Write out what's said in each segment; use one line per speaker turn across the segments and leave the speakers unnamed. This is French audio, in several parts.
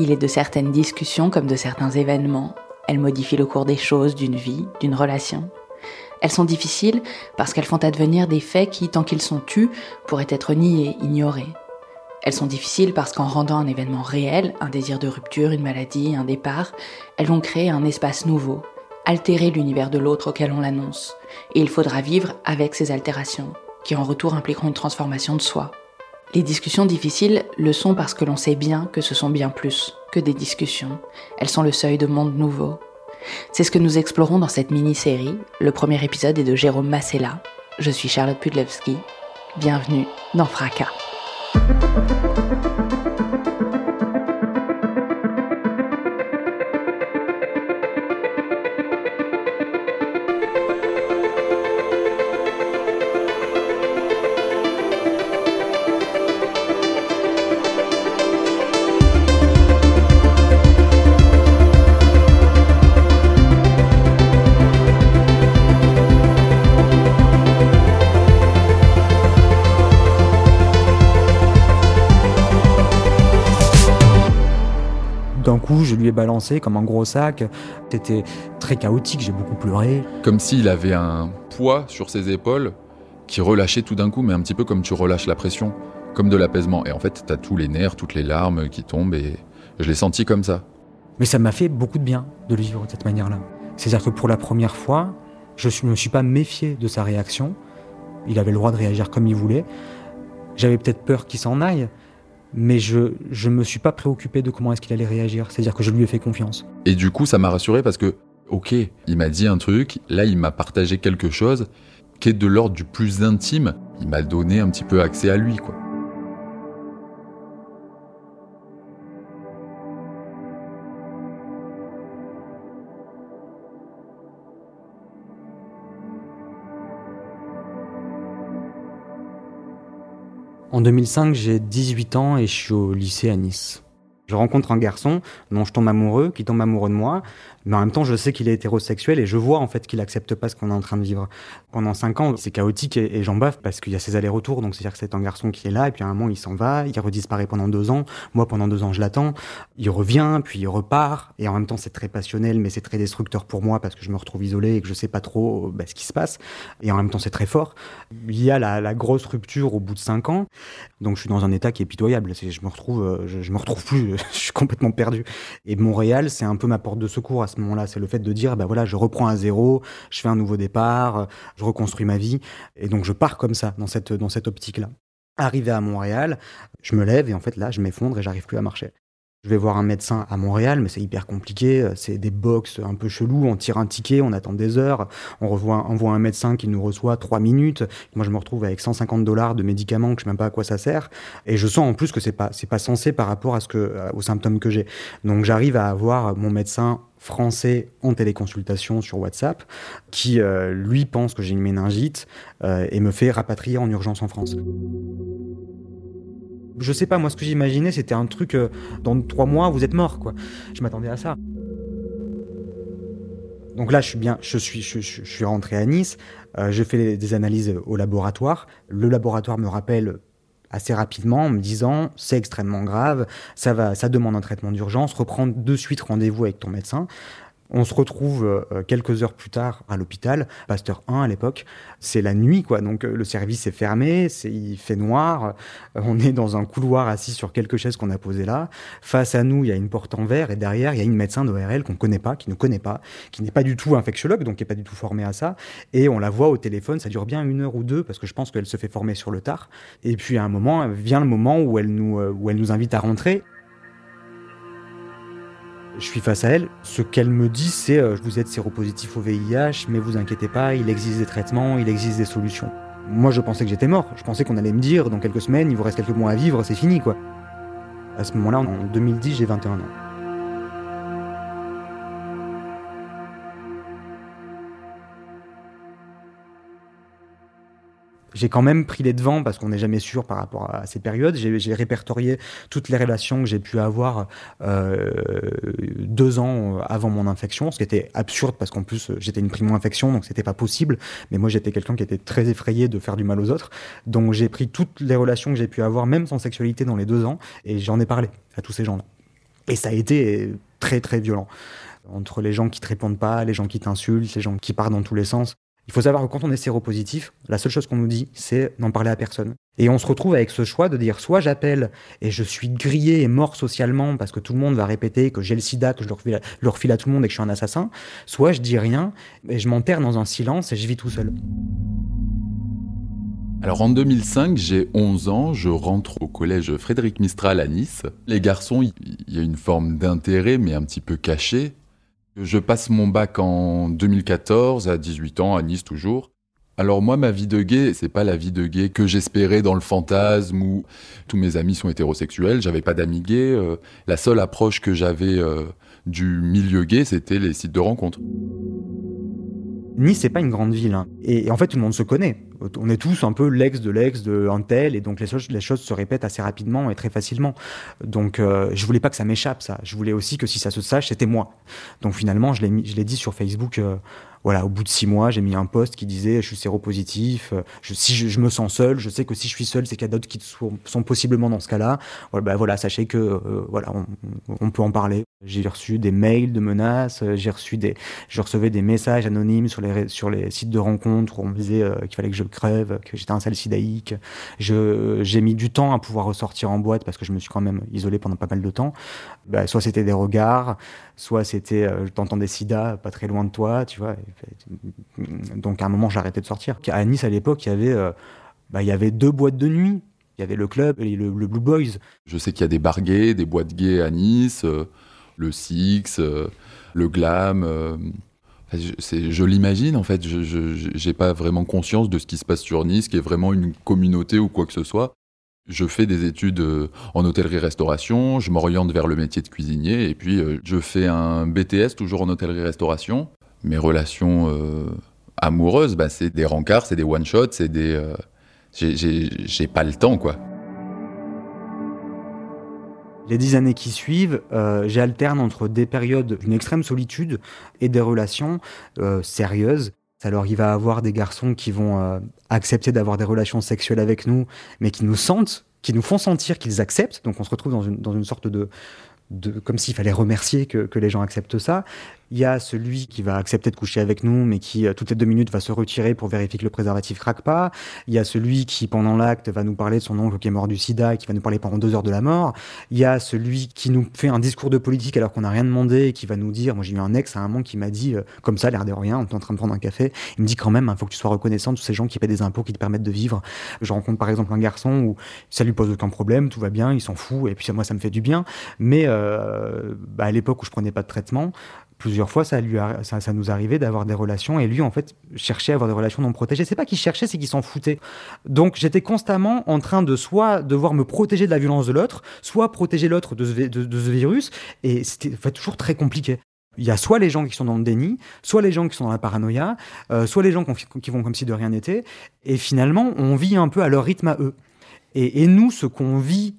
Il est de certaines discussions comme de certains événements. Elles modifient le cours des choses, d'une vie, d'une relation. Elles sont difficiles parce qu'elles font advenir des faits qui, tant qu'ils sont tus, pourraient être niés, ignorés. Elles sont difficiles parce qu'en rendant un événement réel, un désir de rupture, une maladie, un départ, elles vont créer un espace nouveau, altérer l'univers de l'autre auquel on l'annonce. Et il faudra vivre avec ces altérations, qui en retour impliqueront une transformation de soi. Les discussions difficiles le sont parce que l'on sait bien que ce sont bien plus que des discussions. Elles sont le seuil de monde nouveau. C'est ce que nous explorons dans cette mini-série. Le premier épisode est de Jérôme Massella. Je suis Charlotte Pudlewski. Bienvenue dans Fracas.
Je lui ai balancé comme un gros sac. C'était très chaotique, j'ai beaucoup pleuré.
Comme s'il avait un poids sur ses épaules qui relâchait tout d'un coup, mais un petit peu comme tu relâches la pression, comme de l'apaisement. Et en fait, t'as tous les nerfs, toutes les larmes qui tombent, et je l'ai senti comme ça.
Mais ça m'a fait beaucoup de bien de le vivre de cette manière-là. C'est-à-dire que pour la première fois, je ne me suis pas méfié de sa réaction. Il avait le droit de réagir comme il voulait. J'avais peut-être peur qu'il s'en aille, mais je ne me suis pas préoccupé de comment est-ce qu'il allait réagir. C'est-à-dire que je lui ai fait confiance.
Et du coup, ça m'a rassuré parce que, ok, il m'a dit un truc, là, il m'a partagé quelque chose qui est de l'ordre du plus intime. Il m'a donné un petit peu accès à lui, quoi.
En 2005, j'ai 18 ans et je suis au lycée à Nice. Je rencontre un garçon dont je tombe amoureux, qui tombe amoureux de moi, mais en même temps, je sais qu'il est hétérosexuel et je vois en fait qu'il accepte pas ce qu'on est en train de vivre. Pendant cinq ans, c'est chaotique et, j'en baffe parce qu'il y a ces allers-retours. Donc, c'est-à-dire que c'est un garçon qui est là et puis à un moment, il s'en va, il redisparaît pendant deux ans. Moi, pendant deux ans, je l'attends. Il revient, puis il repart. Et en même temps, c'est très passionnel, mais c'est très destructeur pour moi parce que je me retrouve isolé et que je sais pas trop bah, ce qui se passe. Et en même temps, c'est très fort. Il y a la, grosse rupture au bout de cinq ans. Donc, je suis dans un état qui est pitoyable. Je me retrouve, je, je me retrouve plus. je suis complètement perdu. Et Montréal, c'est un peu ma porte de secours à ce moment-là. C'est le fait de dire, ben voilà, je reprends à zéro, je fais un nouveau départ, je reconstruis ma vie. Et donc, je pars comme ça, dans cette, dans cette optique-là. Arrivé à Montréal, je me lève et en fait, là, je m'effondre et j'arrive plus à marcher. Je vais voir un médecin à Montréal, mais c'est hyper compliqué. C'est des box un peu chelous. On tire un ticket, on attend des heures. On revoit, on voit un médecin qui nous reçoit trois minutes. Moi, je me retrouve avec 150 dollars de médicaments que je sais même pas à quoi ça sert. Et je sens en plus que c'est pas, c'est pas censé par rapport à ce que, aux symptômes que j'ai. Donc, j'arrive à avoir mon médecin français en téléconsultation sur WhatsApp, qui euh, lui pense que j'ai une méningite euh, et me fait rapatrier en urgence en France. Je sais pas, moi ce que j'imaginais c'était un truc, euh, dans trois mois vous êtes mort quoi. Je m'attendais à ça. Donc là je suis bien, je suis, je, suis rentré à Nice, euh, je fais des analyses au laboratoire. Le laboratoire me rappelle assez rapidement en me disant c'est extrêmement grave, ça va, ça demande un traitement d'urgence, reprendre de suite rendez-vous avec ton médecin. On se retrouve euh, quelques heures plus tard à l'hôpital, Pasteur 1 à l'époque. C'est la nuit, quoi. Donc euh, le service est fermé, c'est, il fait noir. Euh, on est dans un couloir assis sur quelques chaises qu'on a posées là. Face à nous, il y a une porte en verre et derrière, il y a une médecin d'ORL qu'on connaît pas, qui ne connaît pas, qui n'est pas du tout infectiologue, donc qui est pas du tout formé à ça. Et on la voit au téléphone, ça dure bien une heure ou deux parce que je pense qu'elle se fait former sur le tard. Et puis à un moment, vient le moment où elle nous, où elle nous invite à rentrer. Je suis face à elle. Ce qu'elle me dit, c'est euh, vous êtes séropositif au VIH, mais vous inquiétez pas, il existe des traitements, il existe des solutions. Moi, je pensais que j'étais mort. Je pensais qu'on allait me dire, dans quelques semaines, il vous reste quelques mois à vivre, c'est fini, quoi. À ce moment-là, en 2010, j'ai 21 ans. J'ai quand même pris les devants parce qu'on n'est jamais sûr par rapport à ces périodes. J'ai répertorié toutes les relations que j'ai pu avoir euh, deux ans avant mon infection, ce qui était absurde parce qu'en plus j'étais une primo-infection, donc c'était pas possible. Mais moi j'étais quelqu'un qui était très effrayé de faire du mal aux autres, donc j'ai pris toutes les relations que j'ai pu avoir, même sans sexualité, dans les deux ans, et j'en ai parlé à tous ces gens-là. Et ça a été très très violent entre les gens qui te répondent pas, les gens qui t'insultent, les gens qui partent dans tous les sens. Il faut savoir que quand on est séropositif, la seule chose qu'on nous dit, c'est n'en parler à personne. Et on se retrouve avec ce choix de dire soit j'appelle et je suis grillé et mort socialement parce que tout le monde va répéter que j'ai le sida, que je le refile, à tout le monde et que je suis un assassin, soit je dis rien et je m'enterre dans un silence et je vis tout seul.
Alors en 2005, j'ai 11 ans, je rentre au collège Frédéric Mistral à Nice. Les garçons, il y a une forme d'intérêt mais un petit peu caché. Je passe mon bac en 2014, à 18 ans, à Nice toujours. Alors moi, ma vie de gay, c'est pas la vie de gay que j'espérais dans le fantasme où tous mes amis sont hétérosexuels, j'avais pas d'amis gays. Euh, la seule approche que j'avais euh, du milieu gay, c'était les sites de rencontres.
Nice, c'est pas une grande ville. Hein. Et, en fait, tout le monde se connaît. On est tous un peu l'ex de l'ex de un tel, et donc les choses, se répètent assez rapidement et très facilement. Donc, euh, je voulais pas que ça m'échappe, ça. Je voulais aussi que si ça se sache, c'était moi. Donc finalement, je l'ai, je l'ai dit sur Facebook euh, voilà, au bout de six mois, j'ai mis un post qui disait je suis séropositif. Euh, je, si je, me sens seul, je sais que si je suis seul, c'est qu'il y a d'autres qui sont, possiblement dans ce cas-là. Voilà, ben voilà, sachez que euh, voilà, on, peut en parler. J'ai reçu des mails de menaces, euh, j'ai reçu des, je recevais des messages anonymes sur les sur les sites de rencontres où on me disait qu'il fallait que je crève, que j'étais un sale sidaïque. Je j'ai mis du temps à pouvoir ressortir en boîte parce que je me suis quand même isolé pendant pas mal de temps. Ben, soit c'était des regards, soit c'était euh, t'entends des sida pas très loin de toi, tu vois. Donc à un moment, arrêté de sortir. À Nice, à l'époque, il y avait, euh, bah, il y avait deux boîtes de nuit. Il y avait le club et le, Blue Boys.
Je sais qu'il y a des bars gays, des boîtes gays à Nice, euh, le Six, le Glam. je, je l'imagine en fait, je n'ai pas vraiment conscience de ce qui se passe sur Nice, qui est vraiment une communauté ou quoi que ce soit. Je fais des études euh, en hôtellerie-restauration, je m'oriente vers le métier de cuisinier et puis euh, je fais un BTS toujours en hôtellerie-restauration. Mes relations euh, amoureuses, bah, c'est des rencarts, c'est des one-shots, c'est des... J'ai pas le temps, quoi.
Les dix années qui suivent, j'alterne entre des périodes d'une extrême solitude et des relations sérieuses. Alors il va avoir des garçons qui vont euh, accepter d'avoir des relations sexuelles avec nous, mais qui nous sentent, qui nous font sentir qu'ils acceptent. Donc on se retrouve dans une, dans une sorte de, de comme s'il fallait remercier que, que, les gens acceptent ça. Il y a celui qui va accepter de coucher avec nous, mais qui, euh, toutes les deux minutes, va se retirer pour vérifier que le préservatif craque pas. Il y a celui qui, pendant l'acte, va nous parler de son oncle qui est mort du sida et qui va nous parler pendant deux heures de la mort. Il y a celui qui nous fait un discours de politique alors qu'on n'a rien demandé et qui va nous dire, moi j'ai eu un ex à un moment qui m'a dit, euh, comme ça, l'air de rien, on est en train de prendre un café, il me dit quand même, il hein, faut que tu sois reconnaissant de tous ces gens qui paient des impôts qui te permettent de vivre. Je rencontre par exemple un garçon où ça lui pose aucun problème, tout va bien, il s'en fout, et puis moi ça me fait du bien. Mais euh, bah, à l'époque où je prenais pas de traitement, plusieurs fois, ça, lui ça, ça, nous arrivait d'avoir des relations. Et lui, en fait, cherchait à avoir des relations non protégées. C'est pas qu'il cherchait, c'est qu'il s'en foutait. Donc, j'étais constamment en train de soit devoir me protéger de la violence de l'autre, soit protéger l'autre de, ce virus. Et c'était toujours très compliqué. Il y a soit les gens qui sont dans le déni, soit les gens qui sont dans la paranoïa, euh, soit les gens qui vont comme si de rien n'était. Et finalement, on vit un peu à leur rythme à eux. Et, et nous, ce qu'on vit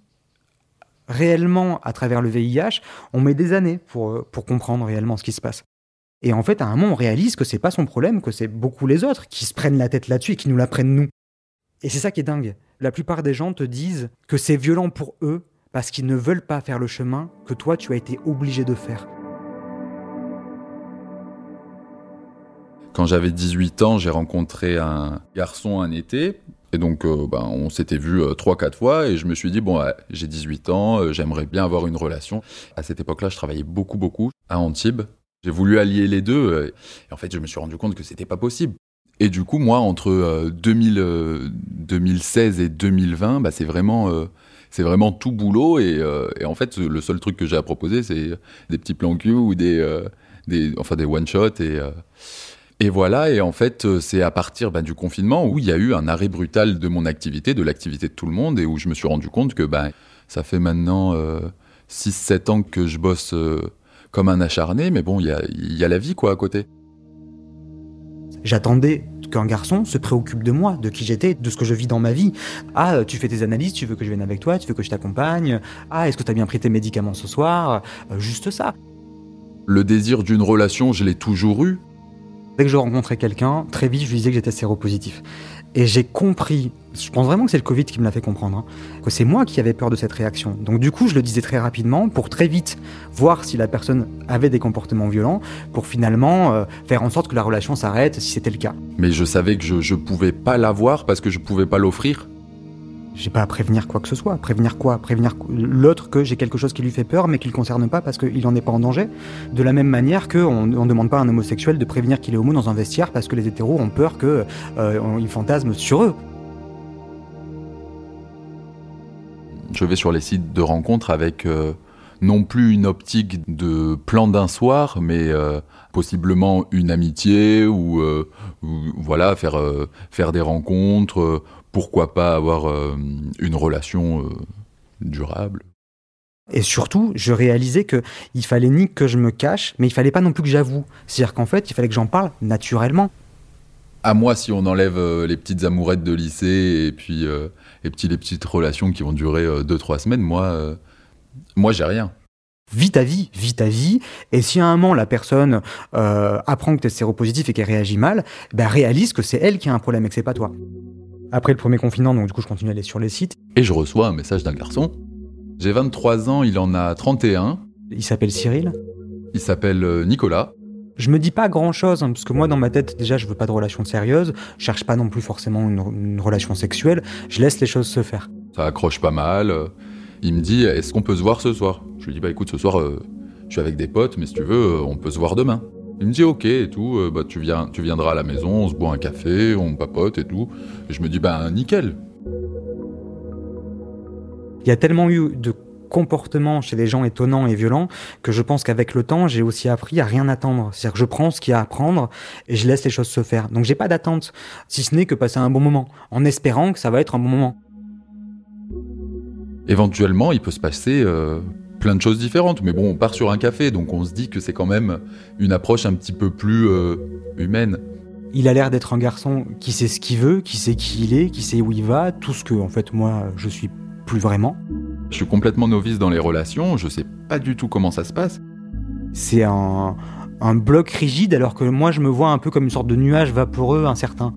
réellement à travers le VIH, on met des années pour, euh, pour comprendre réellement ce qui se passe. Et en fait, à un moment, on réalise que c'est pas son problème, que c'est beaucoup les autres qui se prennent la tête là-dessus et qui nous la prennent nous. Et c'est ça qui est dingue. La plupart des gens te disent que c'est violent pour eux parce qu'ils ne veulent pas faire le chemin que toi, tu as été obligé de faire.
Quand j'avais 18 ans, j'ai rencontré un garçon un été et donc, euh, ben, on s'était vu euh, trois, quatre fois, et je me suis dit, bon, j'ai 18 ans, euh, j'aimerais bien avoir une relation. À cette époque-là, je travaillais beaucoup, beaucoup à Antibes. J'ai voulu allier les deux, et en fait, je me suis rendu compte que c'était pas possible. Et du coup, moi, entre 2000, 2016 et 2020, bah, c'est vraiment, c'est vraiment tout boulot, et, et, en fait, le seul truc que j'ai à proposer, c'est des petits plans cul ou des, des, enfin, des one-shots, et Et voilà, et en fait, euh, c'est à partir bah, du confinement où il y a eu un arrêt brutal de mon activité, de l'activité de tout le monde, et où je me suis rendu compte que bah, ça fait maintenant 6-7 ans que je bosse comme un acharné, mais bon, il y a, y a la vie quoi à côté.
J'attendais qu'un garçon se préoccupe de moi, de qui j'étais, de ce que je vis dans ma vie. Ah, tu fais tes analyses, tu veux que je vienne avec toi, tu veux que je t'accompagne. Ah, est-ce que tu as bien pris tes médicaments ce soir? Euh, Juste ça.
Le désir d'une relation, je l'ai toujours eu.
Dès que je rencontrais quelqu'un, très vite, je lui disais que j'étais séropositif. Et j'ai compris, je pense vraiment que c'est le Covid qui me l'a fait comprendre, hein, que c'est moi qui avais peur de cette réaction. Donc du coup, je le disais très rapidement pour très vite voir si la personne avait des comportements violents, pour finalement euh, faire en sorte que la relation s'arrête si c'était le cas.
Mais je savais que je ne pouvais pas l'avoir parce que je ne pouvais pas l'offrir.
J'ai pas à prévenir quoi que ce soit. Prévenir quoi? Prévenir l'autre que j'ai quelque chose qui lui fait peur mais qui le concerne pas parce qu'il en est pas en danger. De la même manière qu'on ne demande pas à un homosexuel de prévenir qu'il est homo dans un vestiaire parce que les hétéros ont peur qu'ils euh, fantasment sur eux.
Je vais sur les sites de rencontres avec euh, non plus une optique de plan d'un soir, mais euh, possiblement une amitié ou, voilà faire faire des rencontres pourquoi pas avoir euh, une relation euh, durable.
Et surtout, je réalisais que il fallait ni que je me cache, mais il fallait pas non plus que j'avoue. C'est-à-dire qu'en fait, il fallait que j'en parle naturellement.
À moi, si on enlève euh, les petites amourettes de lycée et puis et puis les petites relations qui vont durer 2-3 semaines, moi, moi, j'ai rien.
Vis ta vie, vis ta vie, et si à un moment la personne apprend que tu es séropositif et qu'elle réagit mal, ben réalise que c'est elle qui a un problème et que c'est pas toi. Après le premier confinement, donc du coup, je continue à aller sur les sites.
Et je reçois un message d'un garçon. J'ai 23 ans, il en a 31.
Il s'appelle Cyril
Il s'appelle euh, Nicolas.
Je me dis pas grand chose, hein, parce que moi, dans ma tête, déjà, je veux pas de relation sérieuse. Je cherche pas non plus forcément une, relation sexuelle. Je laisse les choses se faire.
Ça accroche pas mal. Il me dit, est-ce qu'on peut se voir ce soir? Je lui dis, bah écoute, ce soir, euh, je suis avec des potes, mais si tu veux, euh, on peut se voir demain. Il me dit ok et tout, euh, bah, tu, viens, tu viendras à la maison, on se boit un café, on papote et tout. Et je me dis ben nickel.
Il y a tellement eu de comportements chez les gens étonnants et violents que je pense qu'avec le temps, j'ai aussi appris à rien attendre. C'est-à-dire que je prends ce qu'il y a à prendre et je laisse les choses se faire. Donc j'ai pas d'attente, si ce n'est que passer un bon moment, en espérant que ça va être un bon moment.
Éventuellement, il peut se passer euh, plein de choses différentes. Mais bon, on part sur un café, donc on se dit que c'est quand même une approche un petit peu plus euh, humaine.
Il a l'air d'être un garçon qui sait ce qu'il veut, qui sait qui il est, qui sait où il va, tout ce que, en fait, moi, je suis plus vraiment.
Je suis complètement novice dans les relations, je sais pas du tout comment ça se passe.
C'est un, un bloc rigide, alors que moi, je me vois un peu comme une sorte de nuage vaporeux incertain.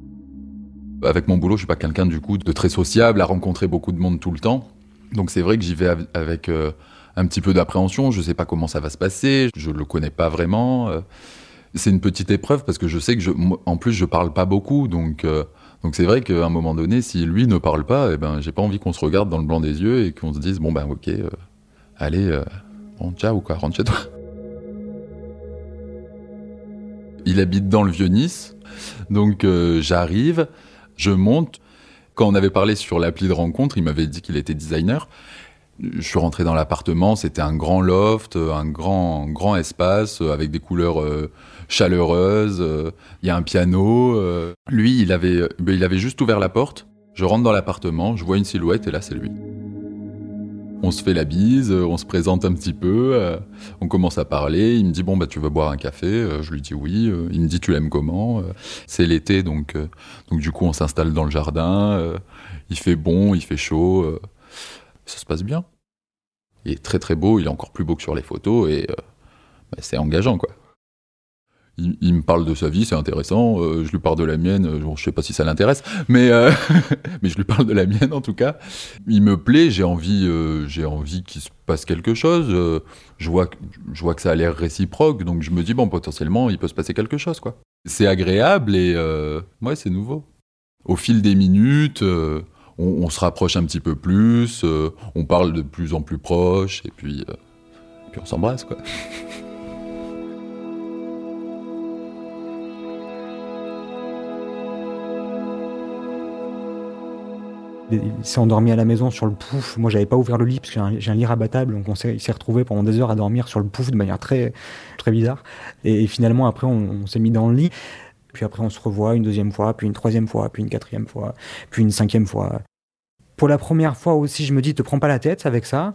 Avec mon boulot, je suis pas quelqu'un du coup de très sociable, à rencontrer beaucoup de monde tout le temps. Donc c'est vrai que j'y vais avec euh, un petit peu d'appréhension. Je ne sais pas comment ça va se passer. Je ne le connais pas vraiment. Euh. C'est une petite épreuve parce que je sais que, je, en plus, je parle pas beaucoup. Donc, euh, donc c'est vrai qu'à un moment donné, si lui ne parle pas, eh ben, j'ai pas envie qu'on se regarde dans le blanc des yeux et qu'on se dise bon ben ok, euh, allez, bon ciao quoi, rentre chez toi. Il habite dans le vieux Nice, donc j'arrive, je monte. Quand on avait parlé sur l'appli de rencontre, il m'avait dit qu'il était designer. Je suis rentré dans l'appartement, c'était un grand loft, un grand, grand espace euh, avec des couleurs euh, chaleureuses. Euh, il y a un piano. Lui, il avait, ben, il avait juste ouvert la porte. Je rentre dans l'appartement, je vois une silhouette et là, c'est lui. On se fait la bise, on se présente un petit peu, on commence à parler. Il me dit bon bah tu veux boire un café? Je lui dis oui. Il me dit tu l'aimes comment? C'est l'été donc donc du coup on s'installe dans le jardin. Il fait bon, il fait chaud ça se passe bien. Il est très très beau, il est encore plus beau que sur les photos et euh, bah, c'est engageant quoi. Il, me parle de sa vie, c'est intéressant. Euh, je lui parle de la mienne. Je je sais pas si ça l'intéresse, mais euh, mais je lui parle de la mienne en tout cas. Il me plaît. J'ai envie, j'ai envie qu'il se passe quelque chose. je vois, je vois que ça a l'air réciproque, donc je me dis bon, potentiellement, il peut se passer quelque chose quoi. C'est agréable et ouais, c'est nouveau. Au fil des minutes, on, se rapproche un petit peu plus, euh, on parle de plus en plus proche, et puis, euh, puis on s'embrasse, quoi.
il s'est endormi à la maison sur le pouf. Moi, j'avais pas ouvert le lit parce que j'ai un, lit rabattable, donc on il s'est retrouvé pendant des heures à dormir sur le pouf de manière très, très bizarre. Et, finalement, après, on s'est mis dans le lit Puis après, on se revoit une deuxième fois, puis une troisième fois, puis une quatrième fois, puis une cinquième fois. Pour la première fois aussi, je me dis, te prends pas la tête avec ça.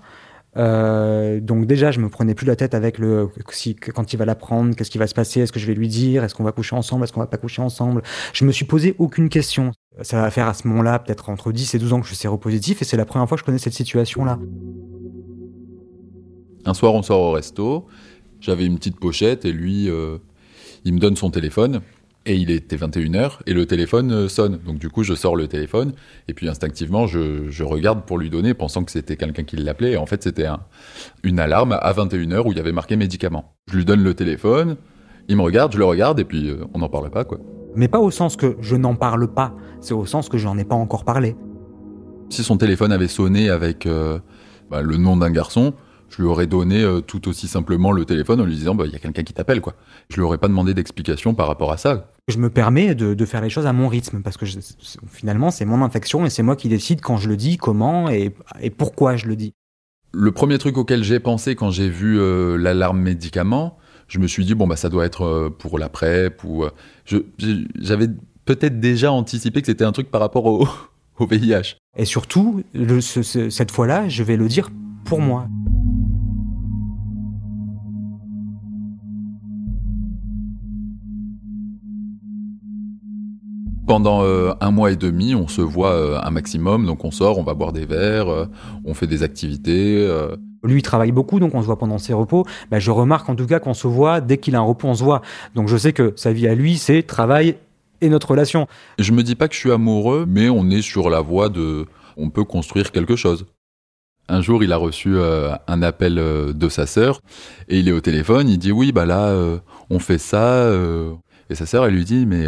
Euh, donc déjà, je me prenais plus la tête avec le si, quand il va l'apprendre, qu'est-ce qui va se passer, est-ce que je vais lui dire, est-ce qu'on va coucher ensemble, est-ce qu'on va pas coucher ensemble. Je me suis posé aucune question. Ça va faire à ce moment-là peut-être entre 10 et 12 ans que je suis séropositif et c'est la première fois que je connais cette situation-là.
Un soir, on sort au resto. J'avais une petite pochette et lui, euh, il me donne son téléphone. Et il était 21h et le téléphone euh, sonne. Donc du coup, je sors le téléphone et puis instinctivement, je, regarde pour lui donner, pensant que c'était quelqu'un qui l'appelait. Et en fait, c'était une alarme à 21h où il y avait marqué médicament. Je lui donne le téléphone, il me regarde, je le regarde et puis euh, on n'en parle pas quoi.
Mais pas au sens que je n'en parle pas, c'est au sens que je n'en ai pas encore parlé.
Si son téléphone avait sonné avec bah, le nom d'un garçon, je lui aurais donné euh, tout aussi simplement le téléphone en lui disant bah, il y a quelqu'un qui t'appelle quoi. Je lui aurais pas demandé d'explication par rapport à ça.
Je me permets de, faire les choses à mon rythme parce que finalement c'est mon infection et c'est moi qui décide quand je le dis, comment et, pourquoi je le dis.
Le premier truc auquel j'ai pensé quand j'ai vu euh, l'alarme médicament, je me suis dit bon bah ça doit être euh, pour la PrEP ou j'avais peut-être déjà anticipé que c'était un truc par rapport au, VIH.
Et surtout, cette fois-là, je vais le dire pour moi.
Pendant euh, un mois et demi, on se voit euh, un maximum, donc on sort, on va boire des verres, euh, on fait des activités.
Lui, il travaille beaucoup, donc on se voit pendant ses repos. Bah, je remarque en tout cas qu'on se voit, dès qu'il a un repos, on se voit. Donc je sais que sa vie à lui, c'est travail et notre relation.
Je me dis pas que je suis amoureux, mais on est sur la voie de... On peut construire quelque chose. Un jour, il a reçu un appel de sa sœur et il est au téléphone. Il dit oui, bah là, on fait ça. et sa sœur, elle lui dit mais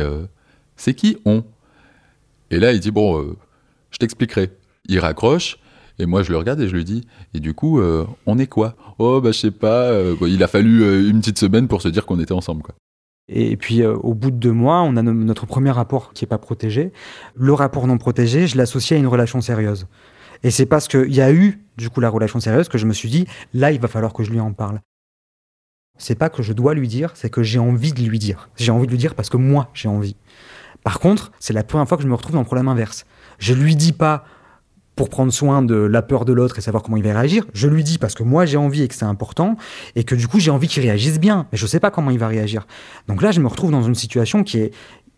c'est qui on? Et là, il dit, bon, euh, je t'expliquerai. Il raccroche, et moi, je le regarde et je lui dis, et du coup, euh, on est quoi? Oh, bah, je sais pas. Euh, il a fallu une petite semaine pour se dire qu'on était ensemble.
Et puis, au bout de deux mois, on a notre premier rapport qui n'est pas protégé. Le rapport non protégé, je l'associe à une relation sérieuse. Et c'est parce qu'il y a eu, du coup, la relation sérieuse que je me suis dit, là, il va falloir que je lui en parle. C'est pas que je dois lui dire, c'est que j'ai envie de lui dire. J'ai envie de lui dire parce que moi, j'ai envie. Par contre, c'est la première fois que je me retrouve dans le problème inverse. Je lui dis pas pour prendre soin de la peur de l'autre et savoir comment il va réagir. Je lui dis parce que moi j'ai envie et que c'est important et que du coup j'ai envie qu'il réagisse bien, mais je sais pas comment il va réagir. Donc là, je me retrouve dans une situation qui est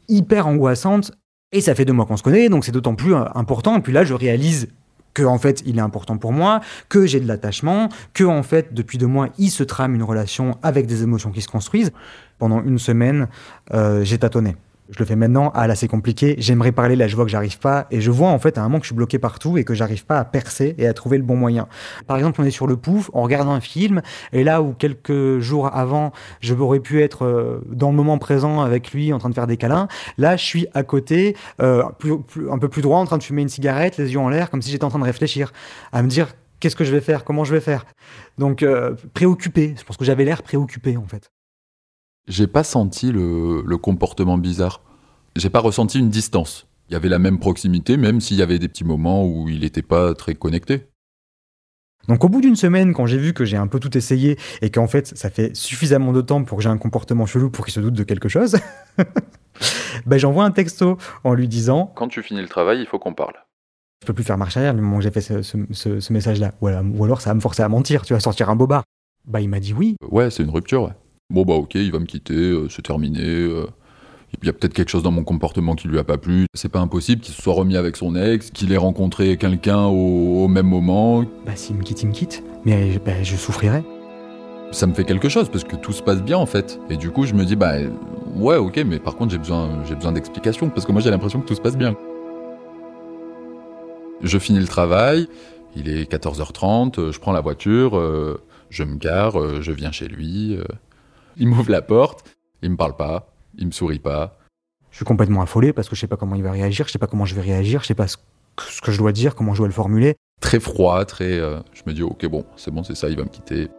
hyper angoissante et ça fait deux mois qu'on se connaît, donc c'est d'autant plus euh, important. Et puis là, je réalise que en fait il est important pour moi, que j'ai de l'attachement, que en fait depuis deux mois il se trame une relation avec des émotions qui se construisent. Pendant une semaine, euh, j'ai tâtonné je le fais maintenant, ah là c'est compliqué, j'aimerais parler, là je vois que j'arrive pas, et je vois en fait à un moment que je suis bloqué partout et que j'arrive pas à percer et à trouver le bon moyen. Par exemple, on est sur le pouf, on regarde un film, et là où quelques jours avant, je aurais pu être euh, dans le moment présent avec lui en train de faire des câlins, là je suis à côté, euh, un peu plus droit, en train de fumer une cigarette, les yeux en l'air, comme si j'étais en train de réfléchir, à me dire qu'est-ce que je vais faire, comment je vais faire? Donc euh, préoccupé, je pense que j'avais l'air préoccupé en fait.
J'ai pas senti le, comportement bizarre. J'ai pas ressenti une distance. Il y avait la même proximité, même s'il y avait des petits moments où il n'était pas très connecté.
Donc au bout d'une semaine, quand j'ai vu que j'ai un peu tout essayé et qu'en fait ça fait suffisamment de temps pour que j'ai un comportement chelou pour qu'il se doute de quelque chose, ben j'envoie un texto en lui disant
Quand tu finis le travail, il faut qu'on parle.
Je peux plus faire marche arrière le moment où j'ai fait ce, message-là. Ou, alors ça va me forcer à mentir, tu vas sortir un bobard. Bah il m'a dit oui.
Ouais, c'est une rupture, ouais. Bon, bah ok, il va me quitter, euh, c'est terminé. Euh. il y a peut-être quelque chose dans mon comportement qui lui a pas plu. C'est pas impossible qu'il se soit remis avec son ex, qu'il ait rencontré quelqu'un au, même moment.
Bah s'il me quitte, il me quitte. Mais bah, je souffrirai.
Ça me fait quelque chose parce que tout se passe bien en fait. Et du coup, je me dis, bah ouais, ok, mais par contre, j'ai besoin, j'ai besoin d'explications parce que moi, j'ai l'impression que tout se passe bien. Je finis le travail, il est 14h30, je prends la voiture, euh, je me gare, je viens chez lui. Il m'ouvre la porte, il me parle pas, il me sourit pas.
Je suis complètement affolé parce que je sais pas comment il va réagir, je sais pas comment je vais réagir, je sais pas ce que je dois dire, comment je dois le formuler.
Très froid, très. Euh, je me dis, ok, bon, c'est bon, c'est ça, il va me quitter.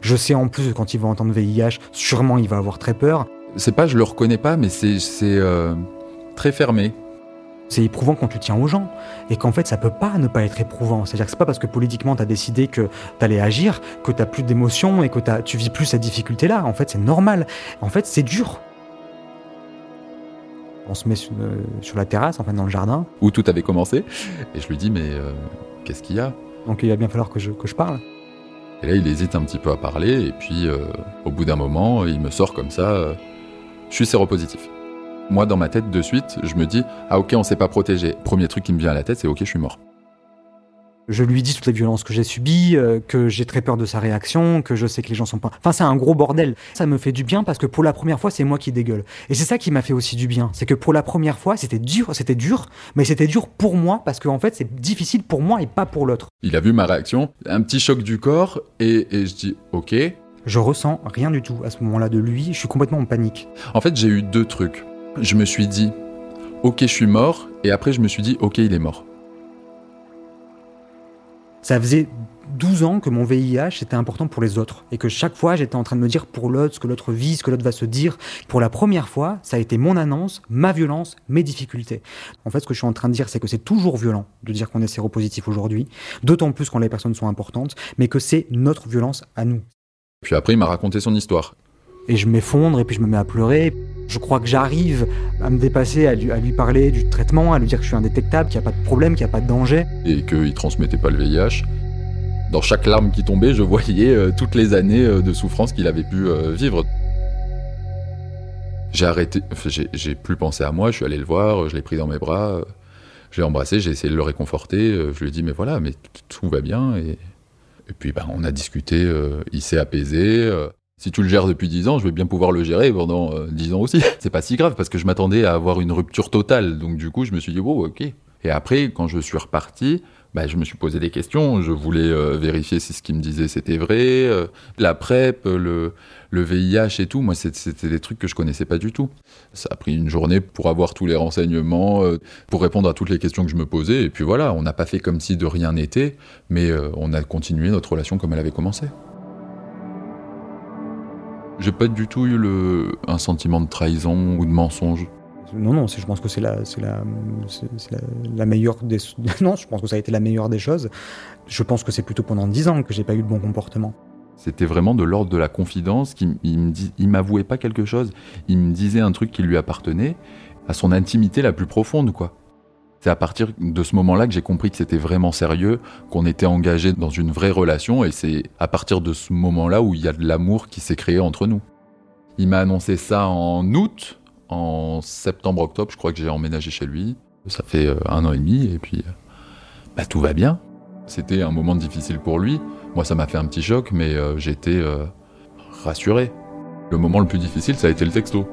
Je sais en plus que quand il va entendre VIH, sûrement il va avoir très peur.
C'est pas, je le reconnais pas, mais c'est euh, très fermé.
C'est éprouvant quand tu tiens aux gens. Et qu'en fait, ça peut pas ne pas être éprouvant. C'est-à-dire que c'est pas parce que politiquement, tu as décidé que tu allais agir, que tu plus d'émotions et que tu vis plus cette difficulté-là. En fait, c'est normal. En fait, c'est dur. On se met sur, euh, sur la terrasse, enfin dans le jardin.
Où tout avait commencé. Et je lui dis, mais euh, qu'est-ce qu'il y a?
Donc il va bien falloir que je, que je parle.
Et là, il hésite un petit peu à parler. Et puis, euh, au bout d'un moment, il me sort comme ça, je suis séropositif. Moi, dans ma tête, de suite, je me dis, ah ok, on s'est pas protégé. Premier truc qui me vient à la tête, c'est ok, je suis mort.
Je lui dis toutes les violences que j'ai subies, euh, que j'ai très peur de sa réaction, que je sais que les gens sont pas. Enfin, c'est un gros bordel. Ça me fait du bien parce que pour la première fois, c'est moi qui dégueule. Et c'est ça qui m'a fait aussi du bien. C'est que pour la première fois, c'était dur, c'était dur, mais c'était dur pour moi parce qu'en fait, c'est difficile pour moi et pas pour l'autre.
Il a vu ma réaction, un petit choc du corps, et, et je dis, ok.
Je ressens rien du tout à ce moment-là de lui. Je suis complètement en panique.
En fait, j'ai eu deux trucs. Je me suis dit, ok, je suis mort, et après, je me suis dit, ok, il est mort.
Ça faisait 12 ans que mon VIH était important pour les autres et que chaque fois j'étais en train de me dire pour l'autre ce que l'autre vit, ce que l'autre va se dire. Pour la première fois, ça a été mon annonce, ma violence, mes difficultés. En fait, ce que je suis en train de dire, c'est que c'est toujours violent de dire qu'on est séropositif aujourd'hui, d'autant plus quand les personnes sont importantes, mais que c'est notre violence à nous.
Puis après, il m'a raconté son histoire.
Et je m'effondre et puis je me mets à pleurer. Je crois que j'arrive à me dépasser, à lui, parler du traitement, à lui dire que je suis indétectable, qu'il n'y a pas de problème, qu'il n'y a pas de danger.
et qu'il transmettait pas le VIH. Dans chaque larme qui tombait, je voyais euh, toutes les années euh, de souffrance qu'il avait pu euh, vivre. J'ai arrêté, j'ai- plus pensé à moi, je suis allé le voir, je l'ai pris dans mes bras, je l'ai embrassé, j'ai essayé de le réconforter, je lui ai dit mais voilà, mais tout va bien et, puis ben, on a discuté, il s'est apaisé. Si tu le gères depuis 10 ans, je vais bien pouvoir le gérer pendant euh, 10 ans aussi. C'est pas si grave parce que je m'attendais à avoir une rupture totale, donc du coup je me suis dit bon ok. Et après quand je suis reparti, bah, je me suis posé des questions. Je voulais euh, vérifier si ce qu'il me disait c'était vrai. euh, la PrEP, le, le VIH et tout, moi c'était des trucs que je connaissais pas du tout. Ça a pris une journée pour avoir tous les renseignements, euh, pour répondre à toutes les questions que je me posais. Et puis voilà, on n'a pas fait comme si de rien n'était, mais on a continué notre relation comme elle avait commencé. J'ai pas du tout eu le, un sentiment de trahison ou de mensonge.
Non, non, je pense que c'est la, c'est la, la, la meilleure des. Non, je pense que ça a été la meilleure des choses. Je pense que c'est plutôt pendant 10 ans que j'ai pas eu de bon comportement.
C'était vraiment de l'ordre de la confidence. Qui, il m'avouait pas quelque chose. Il me disait un truc qui lui appartenait à son intimité la plus profonde, quoi. C'est à partir de ce moment-là que j'ai compris que c'était vraiment sérieux, qu'on était engagé dans une vraie relation, et c'est à partir de ce moment-là où il y a de l'amour qui s'est créé entre nous. Il m'a annoncé ça en août, en septembre-octobre, je crois que j'ai emménagé chez lui. Ça fait euh, un an et demi, et puis euh, bah, tout va bien. C'était un moment difficile pour lui. Moi, ça m'a fait un petit choc, mais euh, j'étais euh, rassuré. Le moment le plus difficile, ça a été le texto.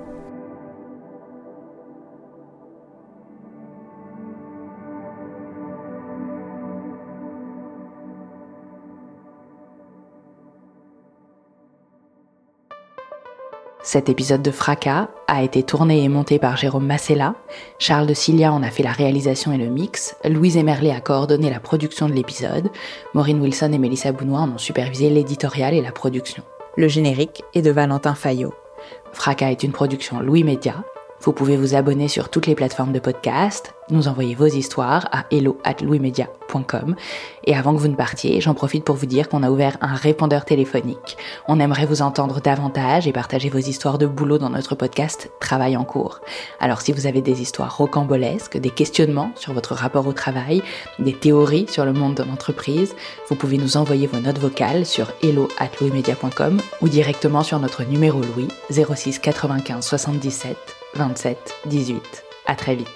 Cet épisode de Fracas a été tourné et monté par Jérôme Massella. Charles de Cilia en a fait la réalisation et le mix. Louise Emerlet a coordonné la production de l'épisode. Maureen Wilson et Mélissa Bounois en ont supervisé l'éditorial et la production. Le générique est de Valentin Fayot. Fracas est une production Louis Média. Vous pouvez vous abonner sur toutes les plateformes de podcast, nous envoyer vos histoires à hello@louismedia.com. Et avant que vous ne partiez, j'en profite pour vous dire qu'on a ouvert un répondeur téléphonique. On aimerait vous entendre davantage et partager vos histoires de boulot dans notre podcast Travail en cours. Alors si vous avez des histoires rocambolesques, des questionnements sur votre rapport au travail, des théories sur le monde de l'entreprise, vous pouvez nous envoyer vos notes vocales sur hello@louismedia.com ou directement sur notre numéro Louis 06 95 77 27 18. À très vite.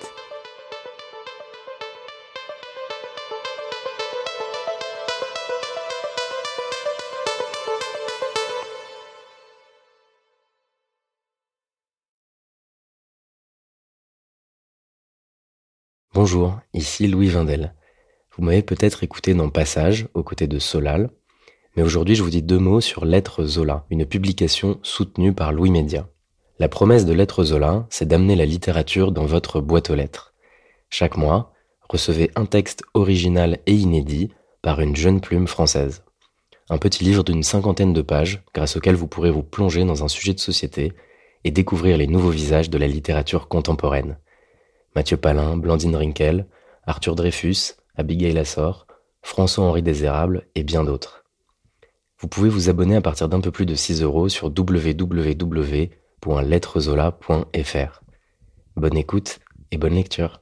Bonjour, ici Louis Vindel. Vous m'avez peut-être écouté dans Passage, aux côtés de Solal, mais aujourd'hui je vous dis deux mots sur Lettres Zola, une publication soutenue par Louis Média. La promesse de Lettres Zola, c'est d'amener la littérature dans votre boîte aux lettres. Chaque mois, recevez un texte original et inédit par une jeune plume française. Un petit livre d'une cinquantaine de pages, grâce auquel vous pourrez vous plonger dans un sujet de société et découvrir les nouveaux visages de la littérature contemporaine. Mathieu Palin, Blandine Rinkel, Arthur Dreyfus, Abigail Assor, François-Henri Désérable et bien d'autres. Vous pouvez vous abonner à partir d'un peu plus de 6 euros sur Bonne écoute et bonne lecture.